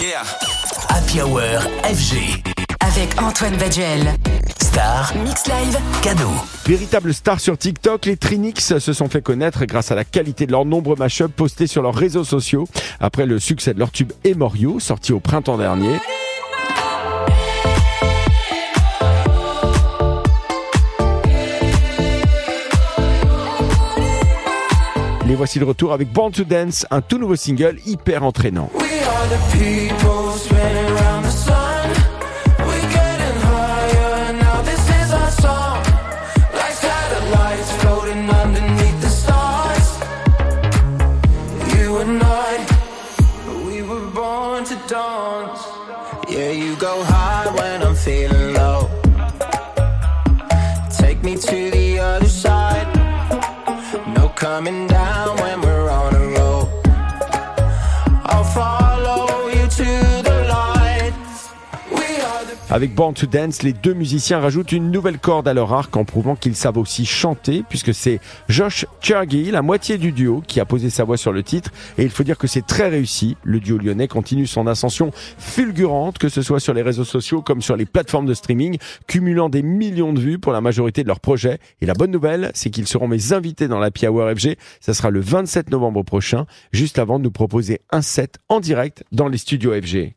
Yeah. Happy Hour FG. Avec Antoine Baduel. Star. Mix Live. Cadeau. Véritable star sur TikTok, les Trinix se sont fait connaître grâce à la qualité de leurs nombreux mashups postés sur leurs réseaux sociaux après le succès de leur tube Emorio, sorti au printemps dernier. Les voici de retour avec Born to Dance, un tout nouveau single hyper entraînant. We are the people spinning the sun. You go high when I'm feeling low. Take me to the coming down when Avec Born to Dance, les deux musiciens rajoutent une nouvelle corde à leur arc en prouvant qu'ils savent aussi chanter, puisque c'est Josh Chergy, la moitié du duo, qui a posé sa voix sur le titre. Et il faut dire que c'est très réussi. Le duo lyonnais continue son ascension fulgurante, que ce soit sur les réseaux sociaux comme sur les plateformes de streaming, cumulant des millions de vues pour la majorité de leurs projets. Et la bonne nouvelle, c'est qu'ils seront mes invités dans la Hour FG. Ça sera le 27 novembre prochain, juste avant de nous proposer un set en direct dans les studios FG.